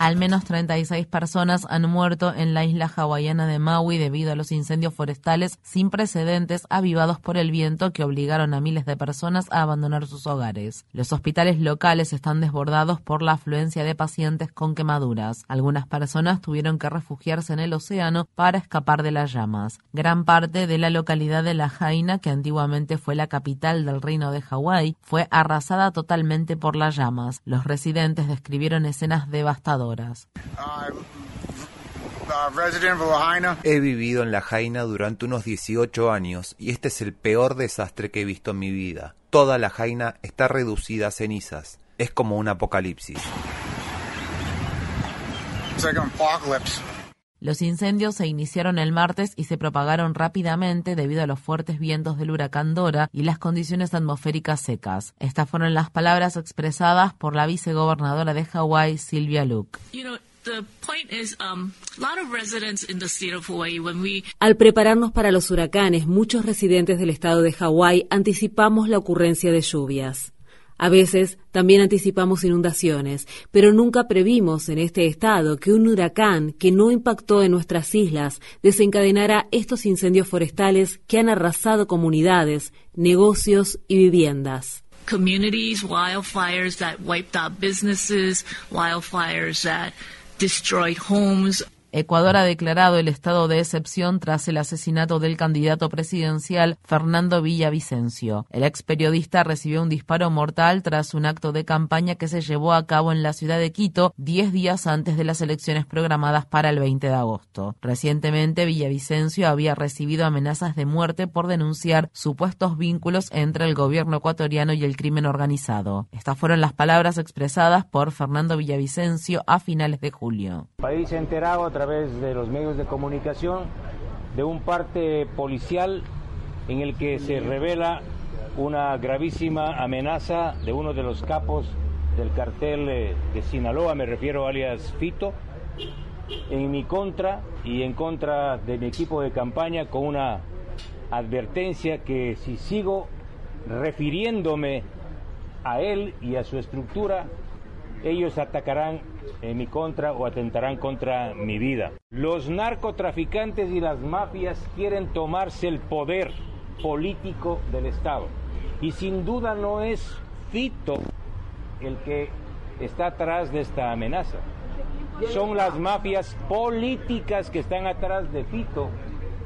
Al menos 36 personas han muerto en la isla hawaiana de Maui debido a los incendios forestales sin precedentes avivados por el viento que obligaron a miles de personas a abandonar sus hogares. Los hospitales locales están desbordados por la afluencia de pacientes con quemaduras. Algunas personas tuvieron que refugiarse en el océano para escapar de las llamas. Gran parte de la localidad de La Jaina, que antiguamente fue la capital del reino de Hawái, fue arrasada totalmente por las llamas. Los residentes describieron escenas devastadoras He vivido en La Jaina durante unos 18 años y este es el peor desastre que he visto en mi vida. Toda La Jaina está reducida a cenizas. Es como un apocalipsis. Los incendios se iniciaron el martes y se propagaron rápidamente debido a los fuertes vientos del huracán Dora y las condiciones atmosféricas secas. Estas fueron las palabras expresadas por la vicegobernadora de Hawái, Silvia Luke. Al prepararnos para los huracanes, muchos residentes del estado de Hawái anticipamos la ocurrencia de lluvias. A veces también anticipamos inundaciones, pero nunca previmos en este estado que un huracán que no impactó en nuestras islas desencadenara estos incendios forestales que han arrasado comunidades, negocios y viviendas. Wildfires that wiped out businesses, wildfires that destroyed homes. Ecuador ha declarado el estado de excepción tras el asesinato del candidato presidencial Fernando Villavicencio. El ex periodista recibió un disparo mortal tras un acto de campaña que se llevó a cabo en la ciudad de Quito diez días antes de las elecciones programadas para el 20 de agosto. Recientemente, Villavicencio había recibido amenazas de muerte por denunciar supuestos vínculos entre el gobierno ecuatoriano y el crimen organizado. Estas fueron las palabras expresadas por Fernando Villavicencio a finales de julio. País enterado través de los medios de comunicación de un parte policial en el que se revela una gravísima amenaza de uno de los capos del cartel eh, de Sinaloa, me refiero alias Fito, en mi contra y en contra de mi equipo de campaña con una advertencia que si sigo refiriéndome a él y a su estructura, ellos atacarán en mi contra o atentarán contra mi vida. Los narcotraficantes y las mafias quieren tomarse el poder político del Estado. Y sin duda no es Fito el que está atrás de esta amenaza. Son las mafias políticas que están atrás de Fito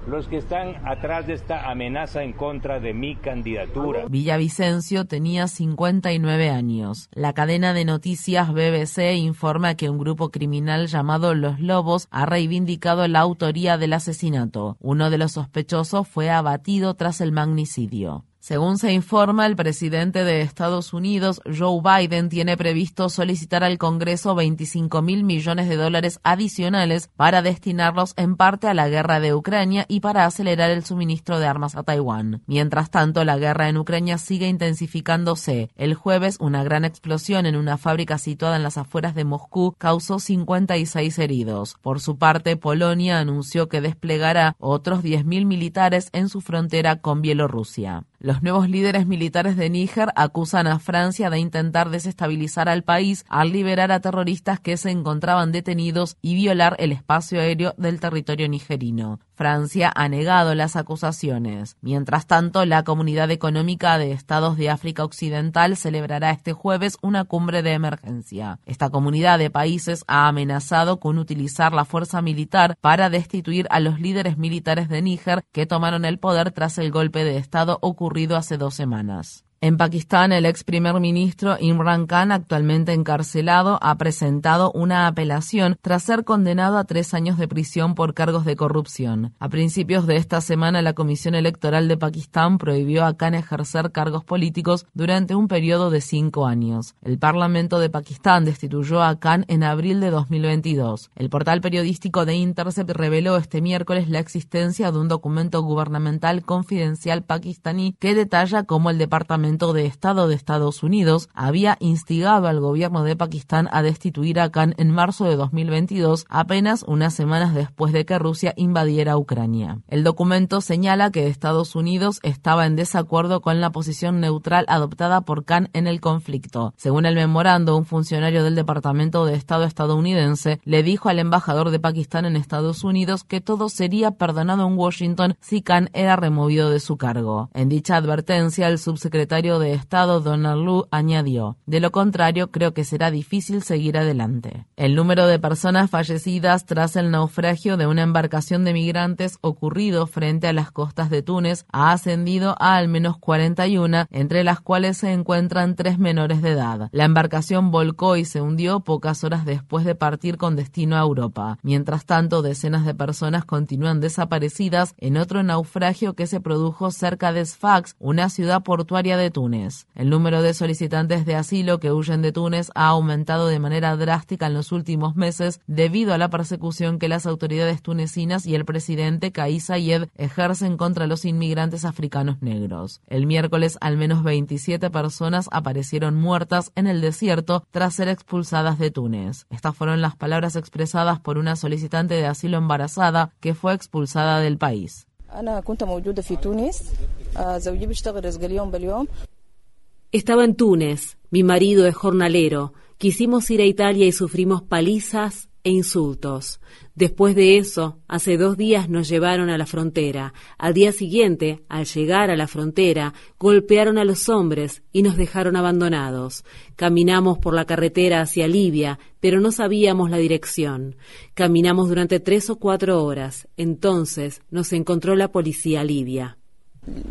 los que están atrás de esta amenaza en contra de mi candidatura. Villavicencio tenía 59 años. La cadena de noticias BBC informa que un grupo criminal llamado Los Lobos ha reivindicado la autoría del asesinato. Uno de los sospechosos fue abatido tras el magnicidio. Según se informa, el presidente de Estados Unidos, Joe Biden, tiene previsto solicitar al Congreso 25 mil millones de dólares adicionales para destinarlos en parte a la guerra de Ucrania y para acelerar el suministro de armas a Taiwán. Mientras tanto, la guerra en Ucrania sigue intensificándose. El jueves, una gran explosión en una fábrica situada en las afueras de Moscú causó 56 heridos. Por su parte, Polonia anunció que desplegará otros 10.000 militares en su frontera con Bielorrusia. Los nuevos líderes militares de Níger acusan a Francia de intentar desestabilizar al país al liberar a terroristas que se encontraban detenidos y violar el espacio aéreo del territorio nigerino. Francia ha negado las acusaciones. Mientras tanto, la Comunidad Económica de Estados de África Occidental celebrará este jueves una cumbre de emergencia. Esta comunidad de países ha amenazado con utilizar la fuerza militar para destituir a los líderes militares de Níger que tomaron el poder tras el golpe de Estado ocurrido hace dos semanas. En Pakistán, el ex primer ministro Imran Khan, actualmente encarcelado, ha presentado una apelación tras ser condenado a tres años de prisión por cargos de corrupción. A principios de esta semana, la Comisión Electoral de Pakistán prohibió a Khan ejercer cargos políticos durante un periodo de cinco años. El Parlamento de Pakistán destituyó a Khan en abril de 2022. El portal periodístico de Intercept reveló este miércoles la existencia de un documento gubernamental confidencial pakistaní que detalla cómo el Departamento de Estado de Estados Unidos había instigado al gobierno de Pakistán a destituir a Khan en marzo de 2022, apenas unas semanas después de que Rusia invadiera Ucrania. El documento señala que Estados Unidos estaba en desacuerdo con la posición neutral adoptada por Khan en el conflicto. Según el memorando, un funcionario del Departamento de Estado estadounidense le dijo al embajador de Pakistán en Estados Unidos que todo sería perdonado en Washington si Khan era removido de su cargo. En dicha advertencia, el subsecretario de Estado Donald añadió, de lo contrario creo que será difícil seguir adelante. El número de personas fallecidas tras el naufragio de una embarcación de migrantes ocurrido frente a las costas de Túnez ha ascendido a al menos 41, entre las cuales se encuentran tres menores de edad. La embarcación volcó y se hundió pocas horas después de partir con destino a Europa. Mientras tanto, decenas de personas continúan desaparecidas en otro naufragio que se produjo cerca de Sfax, una ciudad portuaria de Túnez. El número de solicitantes de asilo que huyen de Túnez ha aumentado de manera drástica en los últimos meses debido a la persecución que las autoridades tunecinas y el presidente Kais Saied ejercen contra los inmigrantes africanos negros. El miércoles al menos 27 personas aparecieron muertas en el desierto tras ser expulsadas de Túnez. Estas fueron las palabras expresadas por una solicitante de asilo embarazada que fue expulsada del país. Estaba en Túnez. Mi marido es jornalero. Quisimos ir a Italia y sufrimos palizas e insultos. Después de eso, hace dos días nos llevaron a la frontera. Al día siguiente, al llegar a la frontera, golpearon a los hombres y nos dejaron abandonados. Caminamos por la carretera hacia Libia, pero no sabíamos la dirección. Caminamos durante tres o cuatro horas. Entonces nos encontró la policía libia.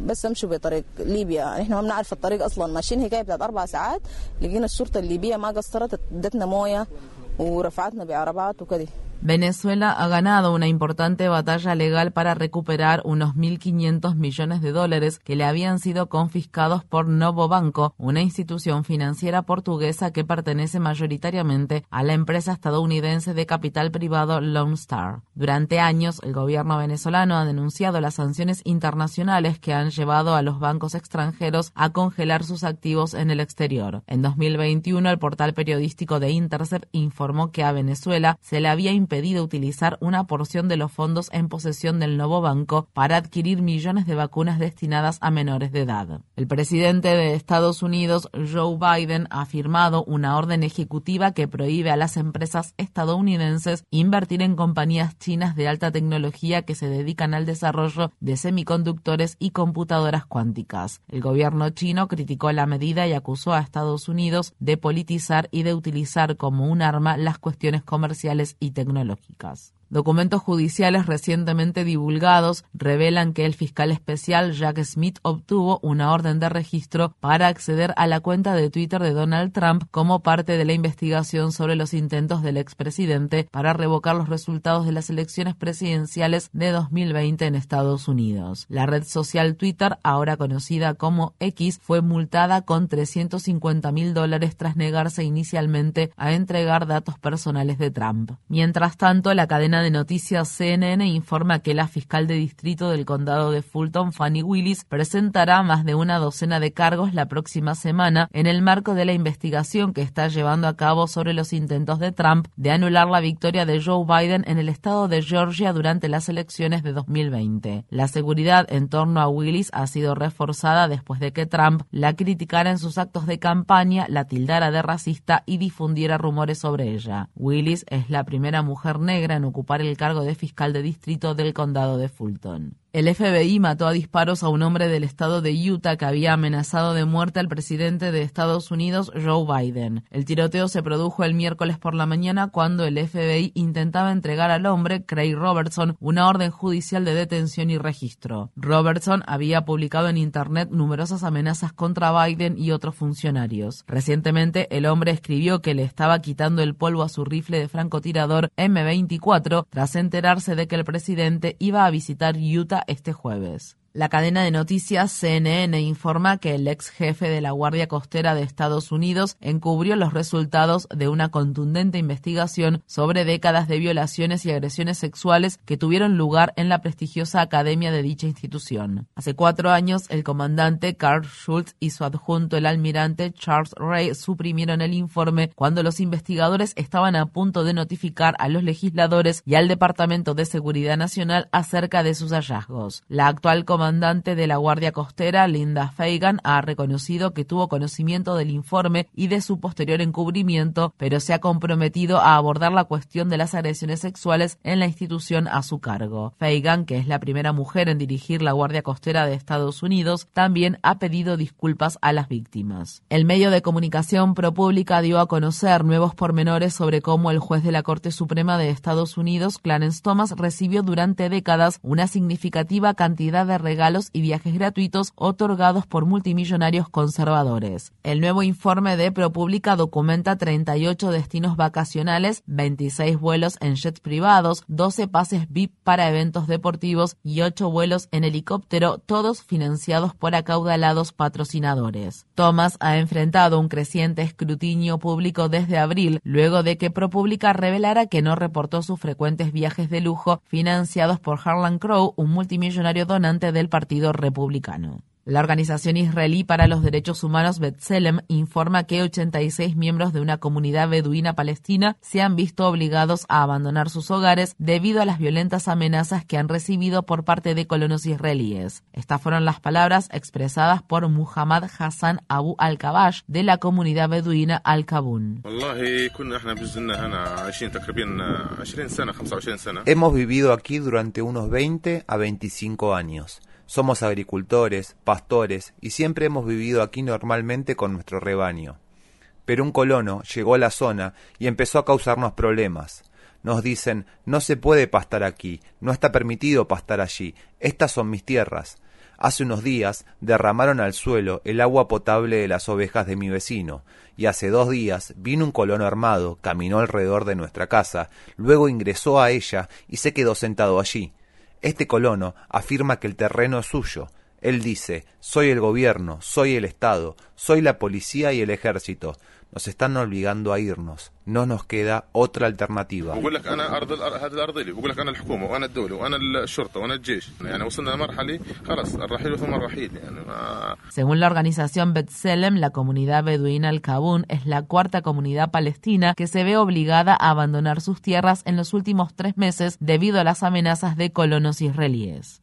بس امشي بطريق ليبيا. إحنا ما بنعرف الطريق أصلا. ماشيين هي جاية بتاعت أربع ساعات. لقينا الشرطة الليبية ما قصرت ادتنا موية ورفعتنا بعربات وكده Venezuela ha ganado una importante batalla legal para recuperar unos 1.500 millones de dólares que le habían sido confiscados por Novo Banco, una institución financiera portuguesa que pertenece mayoritariamente a la empresa estadounidense de capital privado Lone Star. Durante años, el gobierno venezolano ha denunciado las sanciones internacionales que han llevado a los bancos extranjeros a congelar sus activos en el exterior. En 2021, el portal periodístico de Intercept informó que a Venezuela se le había impedido pedido utilizar una porción de los fondos en posesión del nuevo banco para adquirir millones de vacunas destinadas a menores de edad. El presidente de Estados Unidos, Joe Biden, ha firmado una orden ejecutiva que prohíbe a las empresas estadounidenses invertir en compañías chinas de alta tecnología que se dedican al desarrollo de semiconductores y computadoras cuánticas. El gobierno chino criticó la medida y acusó a Estados Unidos de politizar y de utilizar como un arma las cuestiones comerciales y tecnológicas tecnológicas. Documentos judiciales recientemente divulgados revelan que el fiscal especial Jack Smith obtuvo una orden de registro para acceder a la cuenta de Twitter de Donald Trump como parte de la investigación sobre los intentos del expresidente para revocar los resultados de las elecciones presidenciales de 2020 en Estados Unidos. La red social Twitter, ahora conocida como X, fue multada con 350 mil dólares tras negarse inicialmente a entregar datos personales de Trump. Mientras tanto, la cadena de noticias CNN informa que la fiscal de distrito del condado de Fulton, Fanny Willis, presentará más de una docena de cargos la próxima semana en el marco de la investigación que está llevando a cabo sobre los intentos de Trump de anular la victoria de Joe Biden en el estado de Georgia durante las elecciones de 2020. La seguridad en torno a Willis ha sido reforzada después de que Trump la criticara en sus actos de campaña, la tildara de racista y difundiera rumores sobre ella. Willis es la primera mujer negra en ocupar el cargo de fiscal de distrito del condado de Fulton. El FBI mató a disparos a un hombre del estado de Utah que había amenazado de muerte al presidente de Estados Unidos, Joe Biden. El tiroteo se produjo el miércoles por la mañana cuando el FBI intentaba entregar al hombre, Craig Robertson, una orden judicial de detención y registro. Robertson había publicado en Internet numerosas amenazas contra Biden y otros funcionarios. Recientemente, el hombre escribió que le estaba quitando el polvo a su rifle de francotirador M24 tras enterarse de que el presidente iba a visitar Utah este jueves. La cadena de noticias CNN informa que el ex jefe de la Guardia Costera de Estados Unidos encubrió los resultados de una contundente investigación sobre décadas de violaciones y agresiones sexuales que tuvieron lugar en la prestigiosa academia de dicha institución. Hace cuatro años, el comandante Carl Schultz y su adjunto, el almirante Charles Ray, suprimieron el informe cuando los investigadores estaban a punto de notificar a los legisladores y al Departamento de Seguridad Nacional acerca de sus hallazgos. La actual comandante de la Guardia Costera, Linda Fagan, ha reconocido que tuvo conocimiento del informe y de su posterior encubrimiento, pero se ha comprometido a abordar la cuestión de las agresiones sexuales en la institución a su cargo. Fagan, que es la primera mujer en dirigir la Guardia Costera de Estados Unidos, también ha pedido disculpas a las víctimas. El medio de comunicación ProPublica dio a conocer nuevos pormenores sobre cómo el juez de la Corte Suprema de Estados Unidos, Clarence Thomas, recibió durante décadas una significativa cantidad de regalos y viajes gratuitos otorgados por multimillonarios conservadores. El nuevo informe de ProPublica documenta 38 destinos vacacionales, 26 vuelos en jets privados, 12 pases VIP para eventos deportivos y 8 vuelos en helicóptero, todos financiados por acaudalados patrocinadores. Thomas ha enfrentado un creciente escrutinio público desde abril, luego de que ProPublica revelara que no reportó sus frecuentes viajes de lujo financiados por Harlan Crow, un multimillonario donante del Partido Republicano. La Organización Israelí para los Derechos Humanos Betzelem informa que 86 miembros de una comunidad beduina palestina se han visto obligados a abandonar sus hogares debido a las violentas amenazas que han recibido por parte de colonos israelíes. Estas fueron las palabras expresadas por Muhammad Hassan Abu al-Kabash de la comunidad beduina Al-Kabun. Hemos vivido aquí durante unos 20 a 25 años. Somos agricultores, pastores, y siempre hemos vivido aquí normalmente con nuestro rebaño. Pero un colono llegó a la zona y empezó a causarnos problemas. Nos dicen, no se puede pastar aquí, no está permitido pastar allí, estas son mis tierras. Hace unos días derramaron al suelo el agua potable de las ovejas de mi vecino, y hace dos días vino un colono armado, caminó alrededor de nuestra casa, luego ingresó a ella y se quedó sentado allí. Este colono afirma que el terreno es suyo. Él dice, soy el gobierno, soy el Estado, soy la policía y el ejército. Nos están obligando a irnos. No nos queda otra alternativa. Según la organización Betselem, la comunidad beduina Al-Kabun es la cuarta comunidad palestina que se ve obligada a abandonar sus tierras en los últimos tres meses debido a las amenazas de colonos israelíes.